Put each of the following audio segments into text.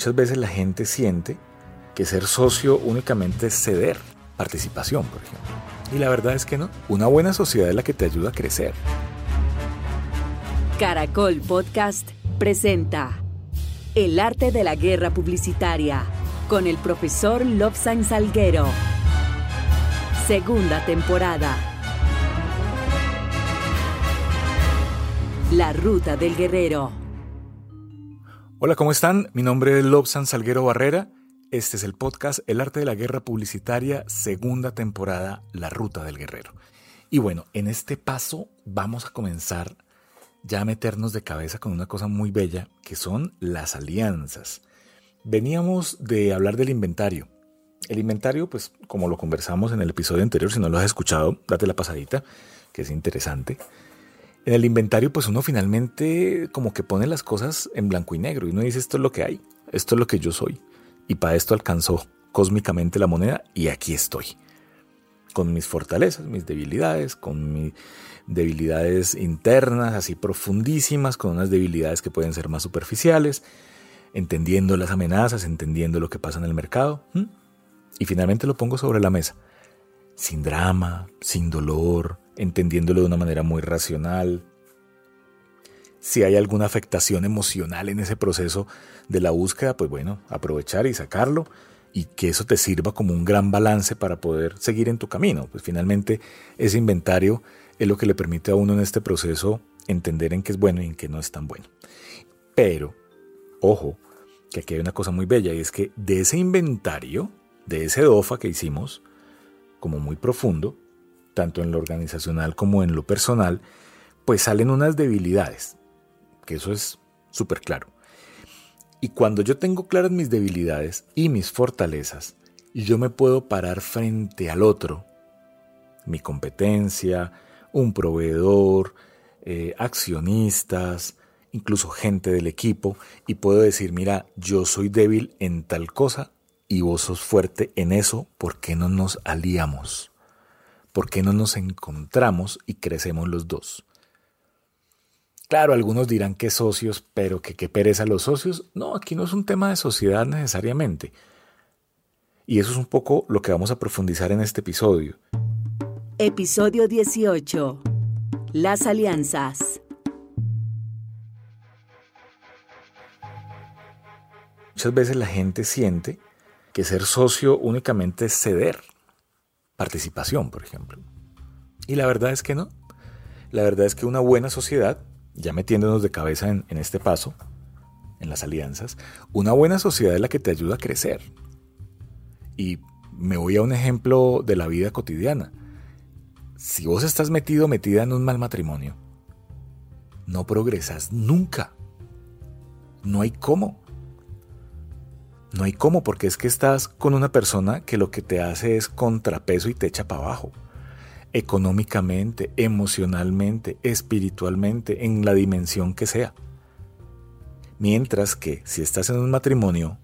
Muchas veces la gente siente que ser socio únicamente es ceder participación, por ejemplo. Y la verdad es que no. Una buena sociedad es la que te ayuda a crecer. Caracol Podcast presenta El arte de la guerra publicitaria con el profesor Lobsan Salguero. Segunda temporada. La ruta del guerrero. Hola, ¿cómo están? Mi nombre es Lobsan Salguero Barrera. Este es el podcast El arte de la guerra publicitaria, segunda temporada, La ruta del guerrero. Y bueno, en este paso vamos a comenzar ya a meternos de cabeza con una cosa muy bella, que son las alianzas. Veníamos de hablar del inventario. El inventario, pues como lo conversamos en el episodio anterior, si no lo has escuchado, date la pasadita, que es interesante. En el inventario, pues uno finalmente como que pone las cosas en blanco y negro y uno dice esto es lo que hay, esto es lo que yo soy. Y para esto alcanzó cósmicamente la moneda y aquí estoy. Con mis fortalezas, mis debilidades, con mis debilidades internas así profundísimas, con unas debilidades que pueden ser más superficiales, entendiendo las amenazas, entendiendo lo que pasa en el mercado. Y finalmente lo pongo sobre la mesa. Sin drama, sin dolor, entendiéndolo de una manera muy racional. Si hay alguna afectación emocional en ese proceso de la búsqueda, pues bueno, aprovechar y sacarlo y que eso te sirva como un gran balance para poder seguir en tu camino. Pues finalmente ese inventario es lo que le permite a uno en este proceso entender en qué es bueno y en qué no es tan bueno. Pero, ojo, que aquí hay una cosa muy bella y es que de ese inventario, de ese DOFA que hicimos, como muy profundo, tanto en lo organizacional como en lo personal, pues salen unas debilidades, que eso es súper claro. Y cuando yo tengo claras mis debilidades y mis fortalezas, y yo me puedo parar frente al otro, mi competencia, un proveedor, eh, accionistas, incluso gente del equipo, y puedo decir, mira, yo soy débil en tal cosa y vos sos fuerte en eso, ¿por qué no nos aliamos? ¿Por qué no nos encontramos y crecemos los dos? Claro, algunos dirán que socios, pero que qué pereza los socios. No, aquí no es un tema de sociedad necesariamente. Y eso es un poco lo que vamos a profundizar en este episodio. Episodio 18. Las alianzas. Muchas veces la gente siente que ser socio únicamente es ceder participación, por ejemplo. Y la verdad es que no. La verdad es que una buena sociedad, ya metiéndonos de cabeza en, este paso, en las alianzas, una buena sociedad es la que te ayuda a crecer. Y me voy a un ejemplo de la vida cotidiana. Si vos estás metido, metida en un mal matrimonio, no progresas nunca. No hay cómo. No hay cómo, porque es que estás con una persona que lo que te hace es contrapeso y te echa para abajo. Económicamente, emocionalmente, espiritualmente, en la dimensión que sea. Mientras que si estás en un matrimonio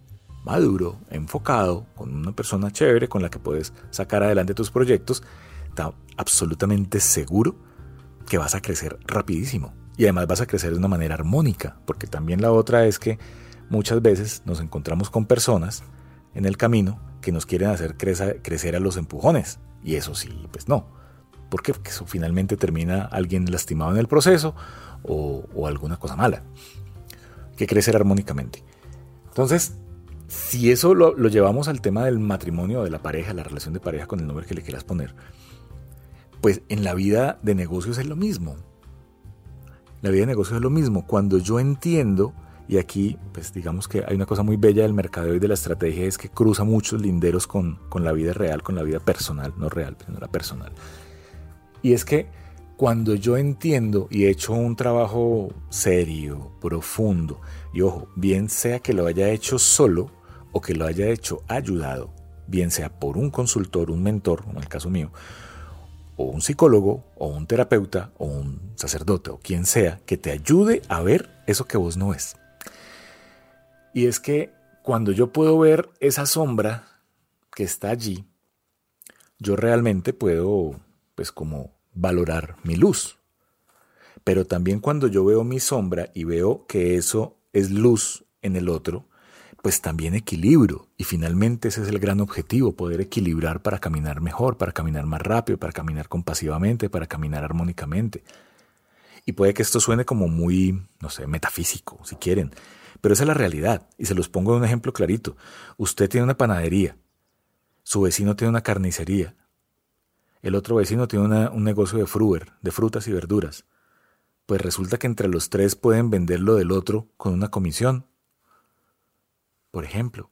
maduro, enfocado, con una persona chévere con la que puedes sacar adelante tus proyectos, está absolutamente seguro que vas a crecer rapidísimo. Y además vas a crecer de una manera armónica, porque también la otra es que muchas veces nos encontramos con personas en el camino que nos quieren hacer crecer a los empujones. Y eso sí, pues no. Porque eso finalmente termina alguien lastimado en el proceso o, alguna cosa mala. que crecer armónicamente. Entonces, si eso lo, lo, llevamos al tema del matrimonio, de la pareja, la relación de pareja con el nombre que le quieras poner, pues en la vida de negocios es lo mismo. La vida de negocios es lo mismo. Cuando yo entiendo y aquí, pues digamos que hay una cosa muy bella del mercado y de la estrategia, es que cruza muchos linderos con, con la vida real, con la vida personal, no real, sino la personal. Y es que cuando yo entiendo y he hecho un trabajo serio, profundo, y ojo, bien sea que lo haya hecho solo o que lo haya hecho ayudado, bien sea por un consultor, un mentor, en el caso mío, o un psicólogo, o un terapeuta, o un sacerdote, o quien sea, que te ayude a ver eso que vos no ves. Y es que cuando yo puedo ver esa sombra que está allí, yo realmente puedo, pues como valorar mi luz. Pero también cuando yo veo mi sombra y veo que eso es luz en el otro, pues también equilibrio. Y finalmente ese es el gran objetivo, poder equilibrar para caminar mejor, para caminar más rápido, para caminar compasivamente, para caminar armónicamente. Y puede que esto suene como muy, no sé, metafísico, si quieren, pero esa es la realidad. Y se los pongo en un ejemplo clarito. Usted tiene una panadería, su vecino tiene una carnicería, el otro vecino tiene un negocio de fruer, de frutas y verduras. Pues resulta que entre los tres pueden vender lo del otro con una comisión por ejemplo.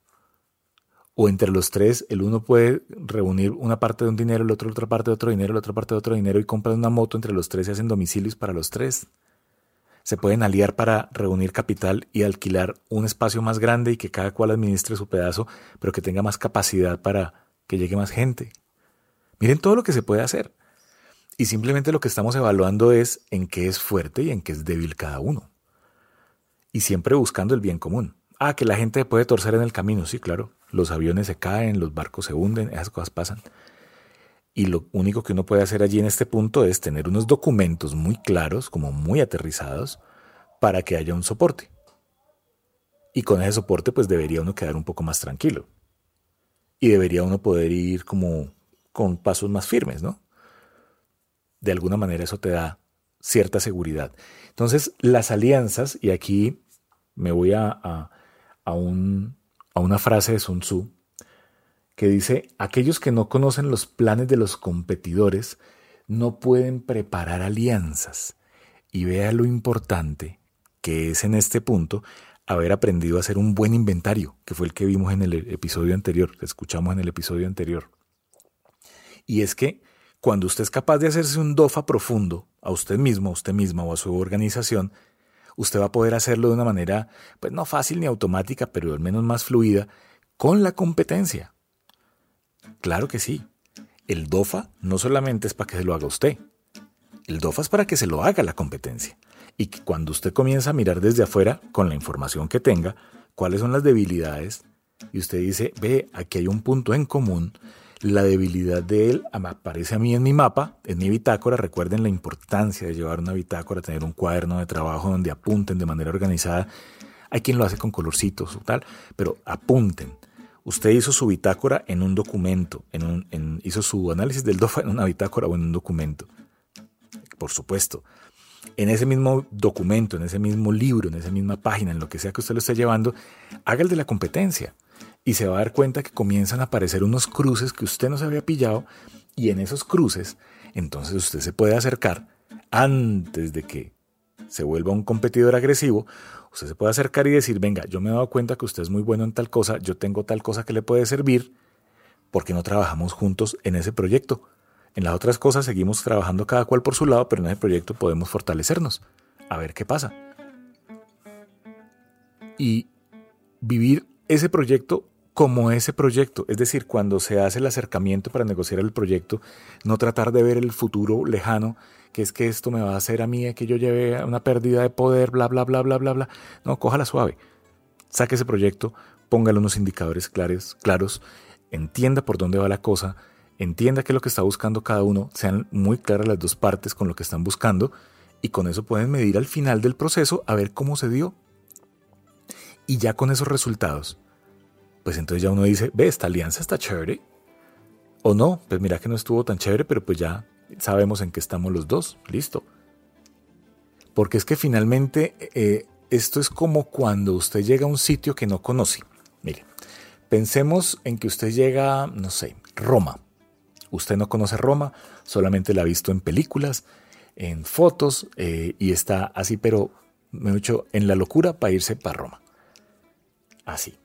O entre los tres, el uno puede reunir una parte de un dinero, el otro otra parte de otro dinero, la otra parte de otro dinero y compran una moto entre los tres y hacen domicilios para los tres. Se pueden aliar para reunir capital y alquilar un espacio más grande y que cada cual administre su pedazo, pero que tenga más capacidad para que llegue más gente. Miren todo lo que se puede hacer. Y simplemente lo que estamos evaluando es en qué es fuerte y en qué es débil cada uno. Y siempre buscando el bien común. Ah, que la gente puede torcer en el camino, sí, claro. Los aviones se caen, los barcos se hunden, esas cosas pasan. Y lo único que uno puede hacer allí en este punto es tener unos documentos muy claros, como muy aterrizados, para que haya un soporte. Y con ese soporte pues debería uno quedar un poco más tranquilo. Y debería uno poder ir como con pasos más firmes, ¿no? De alguna manera eso te da cierta seguridad. Entonces, las alianzas, y aquí me voy a, a, una frase de Sun Tzu que dice, aquellos que no conocen los planes de los competidores no pueden preparar alianzas. Y vea lo importante que es en este punto haber aprendido a hacer un buen inventario, que fue el que vimos en el episodio anterior, que escuchamos en el episodio anterior. Y es que cuando usted es capaz de hacerse un DOFA profundo a usted mismo, a usted misma o a su organización, usted va a poder hacerlo de una manera, pues no fácil ni automática, pero al menos más fluida, con la competencia. Claro que sí. El DOFA no solamente es para que se lo haga usted. El DOFA es para que se lo haga la competencia. Y que cuando usted comienza a mirar desde afuera, con la información que tenga, cuáles son las debilidades, y usted dice, ve, aquí hay un punto en común, la debilidad de él aparece a mí en mi mapa, en mi bitácora. Recuerden la importancia de llevar una bitácora, tener un cuaderno de trabajo donde apunten de manera organizada. Hay quien lo hace con colorcitos o tal, pero apunten. Usted hizo su bitácora en un documento, hizo su análisis del DOFA en una bitácora o en un documento. Por supuesto. En ese mismo documento, en ese mismo libro, en esa misma página, en lo que sea que usted lo esté llevando, haga el de la competencia y se va a dar cuenta que comienzan a aparecer unos cruces que usted no se había pillado y en esos cruces entonces usted se puede acercar antes de que se vuelva un competidor agresivo, usted se puede acercar y decir, venga, yo me he dado cuenta que usted es muy bueno en tal cosa, yo tengo tal cosa que le puede servir, porque no trabajamos juntos en ese proyecto? En las otras cosas seguimos trabajando cada cual por su lado, pero en ese proyecto podemos fortalecernos. A ver qué pasa. Y vivir ese proyecto como ese proyecto. Es decir, cuando se hace el acercamiento para negociar el proyecto, no tratar de ver el futuro lejano, que es que esto me va a hacer a mí que yo lleve una pérdida de poder, bla, bla, bla, bla, bla, bla. No, cójala suave. Saque ese proyecto, póngale unos indicadores claros, claros, entienda por dónde va la cosa, entienda qué es lo que está buscando cada uno, sean muy claras las dos partes con lo que están buscando y con eso pueden medir al final del proceso a ver cómo se dio. Y ya con esos resultados, pues entonces ya uno dice, ve, esta alianza está chévere. O no, pues mira que no estuvo tan chévere, pero pues ya sabemos en qué estamos los dos, listo. Porque es que finalmente eh, esto es como cuando usted llega a un sitio que no conoce. Mire, pensemos en que usted llega, no sé, Roma. Usted no conoce Roma, solamente la ha visto en películas, en fotos, eh, y está así, pero me he hecho en la locura para irse para Roma. Así.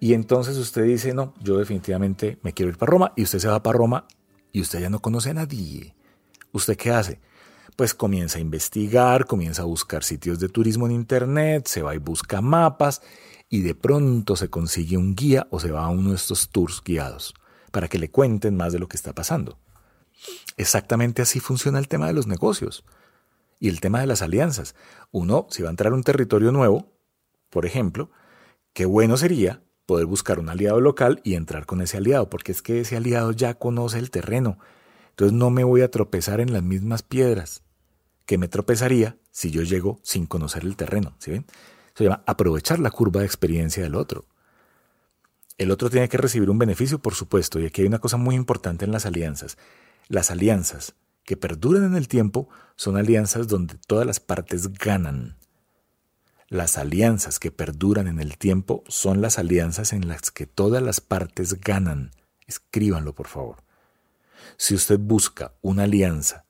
Y entonces usted dice, no, yo definitivamente me quiero ir para Roma y usted se va para Roma y usted ya no conoce a nadie. ¿Usted qué hace? Pues comienza a investigar, comienza a buscar sitios de turismo en Internet, se va y busca mapas y de pronto se consigue un guía o se va a uno de estos tours guiados para que le cuenten más de lo que está pasando. Exactamente así funciona el tema de los negocios y el tema de las alianzas. Uno, si va a entrar un territorio nuevo, por ejemplo, qué bueno sería poder buscar un aliado local y entrar con ese aliado, porque es que ese aliado ya conoce el terreno. Entonces no me voy a tropezar en las mismas piedras que me tropezaría si yo llego sin conocer el terreno. ¿sí ven? Se llama aprovechar la curva de experiencia del otro. El otro tiene que recibir un beneficio, por supuesto, y aquí hay una cosa muy importante en las alianzas. Las alianzas que perduran en el tiempo son alianzas donde todas las partes ganan. Las alianzas que perduran en el tiempo son las alianzas en las que todas las partes ganan. Escríbanlo, por favor. Si usted busca una alianza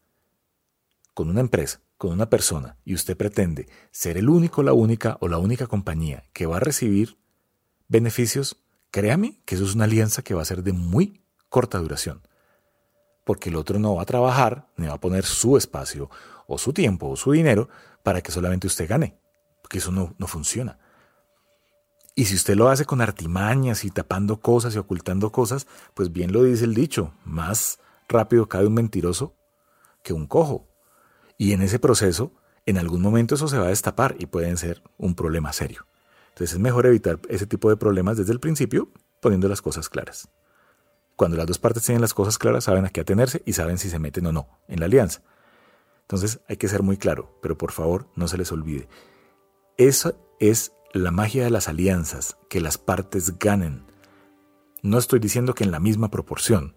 con una empresa, con una persona, y usted pretende ser el único, la única o la única compañía que va a recibir beneficios, créame que eso es una alianza que va a ser de muy corta duración porque el otro no va a trabajar, ni va a poner su espacio o su tiempo o su dinero para que solamente usted gane, porque eso no, no funciona. Y si usted lo hace con artimañas y tapando cosas y ocultando cosas, pues bien lo dice el dicho, más rápido cae un mentiroso que un cojo. Y en ese proceso, en algún momento eso se va a destapar y pueden ser un problema serio. Entonces es mejor evitar ese tipo de problemas desde el principio poniendo las cosas claras. Cuando las dos partes tienen las cosas claras, saben a qué atenerse y saben si se meten o no en la alianza. Entonces hay que ser muy claro, pero por favor no se les olvide. Esa es la magia de las alianzas, que las partes ganen. No estoy diciendo que en la misma proporción,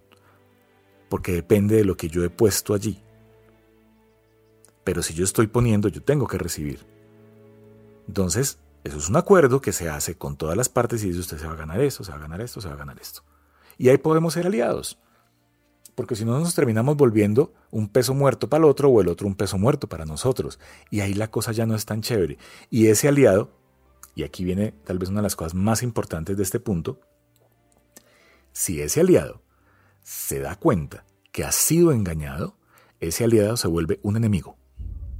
porque depende de lo que yo he puesto allí. Pero si yo estoy poniendo, yo tengo que recibir. Entonces, eso es un acuerdo que se hace con todas las partes y dice usted se va a ganar esto, se va a ganar esto, se va a ganar esto. Y ahí podemos ser aliados. Porque si no nos terminamos volviendo un peso muerto para el otro o el otro un peso muerto para nosotros. Y ahí la cosa ya no es tan chévere. Y ese aliado, y aquí viene tal vez una de las cosas más importantes de este punto, si ese aliado se da cuenta que ha sido engañado, ese aliado se vuelve un enemigo.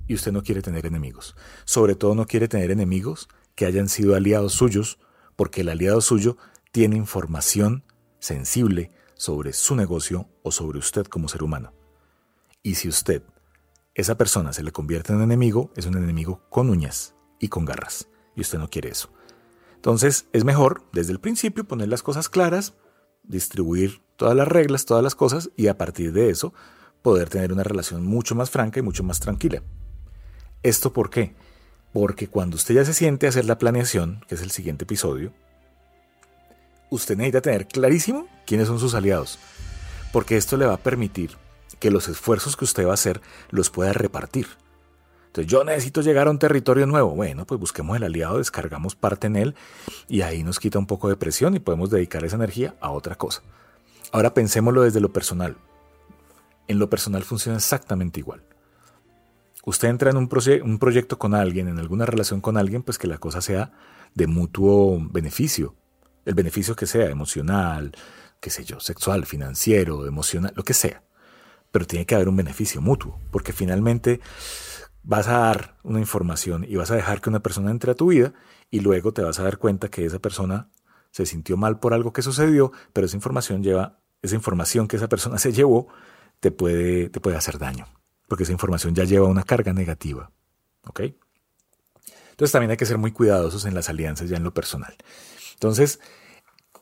Y usted no quiere tener enemigos. Sobre todo no quiere tener enemigos que hayan sido aliados suyos, porque el aliado suyo tiene información sensible sobre su negocio o sobre usted como ser humano. Y si usted, esa persona, se le convierte en enemigo, es un enemigo con uñas y con garras. Y usted no quiere eso. Entonces es mejor desde el principio poner las cosas claras, distribuir todas las reglas, todas las cosas y a partir de eso poder tener una relación mucho más franca y mucho más tranquila. ¿Esto por qué? Porque cuando usted ya se siente a hacer la planeación, que es el siguiente episodio, usted necesita tener clarísimo quiénes son sus aliados, porque esto le va a permitir que los esfuerzos que usted va a hacer los pueda repartir. Entonces yo necesito llegar a un territorio nuevo. Bueno, pues busquemos el aliado, descargamos parte en él y ahí nos quita un poco de presión y podemos dedicar esa energía a otra cosa. Ahora pensémoslo desde lo personal. En lo personal funciona exactamente igual. Usted entra en un, un proyecto con alguien, en alguna relación con alguien, pues que la cosa sea de mutuo beneficio, el beneficio que sea, emocional, qué sé yo, sexual, financiero, emocional, lo que sea. Pero tiene que haber un beneficio mutuo, porque finalmente vas a dar una información y vas a dejar que una persona entre a tu vida y luego te vas a dar cuenta que esa persona se sintió mal por algo que sucedió, pero esa información lleva, esa información que esa persona se llevó te puede, te puede hacer daño, porque esa información ya lleva una carga negativa. ¿Ok? Entonces también hay que ser muy cuidadosos en las alianzas ya en lo personal. Entonces,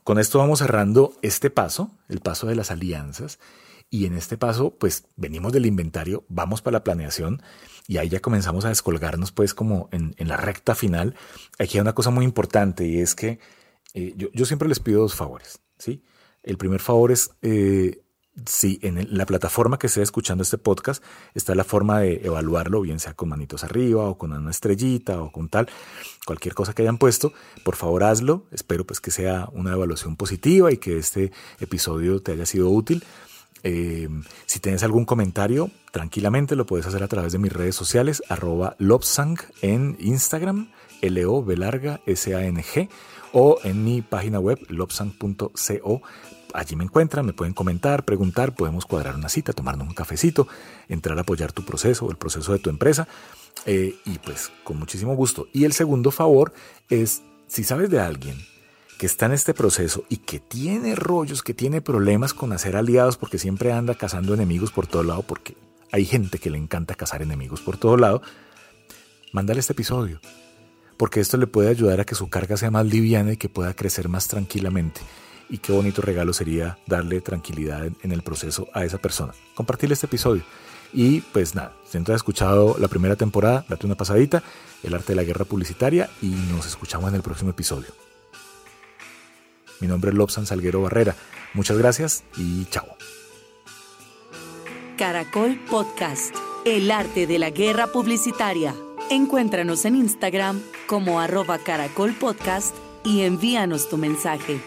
con esto vamos cerrando este paso, el paso de las alianzas. Y en este paso, pues venimos del inventario, vamos para la planeación y ahí ya comenzamos a descolgarnos, pues como en, la recta final. Aquí hay una cosa muy importante y es que eh, yo, siempre les pido dos favores. ¿sí? El primer favor es eh, si en la plataforma que esté escuchando este podcast está la forma de evaluarlo, bien sea con manitos arriba o con una estrellita o con tal, cualquier cosa que hayan puesto, por favor hazlo. Espero pues que sea una evaluación positiva y que este episodio te haya sido útil. Eh, si tienes algún comentario, tranquilamente lo puedes hacer a través de mis redes sociales, arroba Lobsang en Instagram, L-O-B larga S-A-N-G, o en mi página web, lobsang.co allí me encuentran, me pueden comentar, preguntar, podemos cuadrar una cita, tomarnos un cafecito, entrar a apoyar tu proceso o el proceso de tu empresa. Eh, y pues con muchísimo gusto. Y el segundo favor es, si sabes de alguien que está en este proceso y que tiene rollos, que tiene problemas con hacer aliados porque siempre anda cazando enemigos por todo lado, porque hay gente que le encanta cazar enemigos por todo lado, mándale este episodio, porque esto le puede ayudar a que su carga sea más liviana y que pueda crecer más tranquilamente y qué bonito regalo sería darle tranquilidad en, el proceso a esa persona. Compartirle este episodio. Y pues nada, si no has escuchado la primera temporada, date una pasadita, El arte de la guerra publicitaria y nos escuchamos en el próximo episodio. Mi nombre es Lobsan Salguero Barrera. Muchas gracias y chao. Caracol Podcast, El arte de la guerra publicitaria. Encuéntranos en Instagram como arroba y envíanos tu mensaje.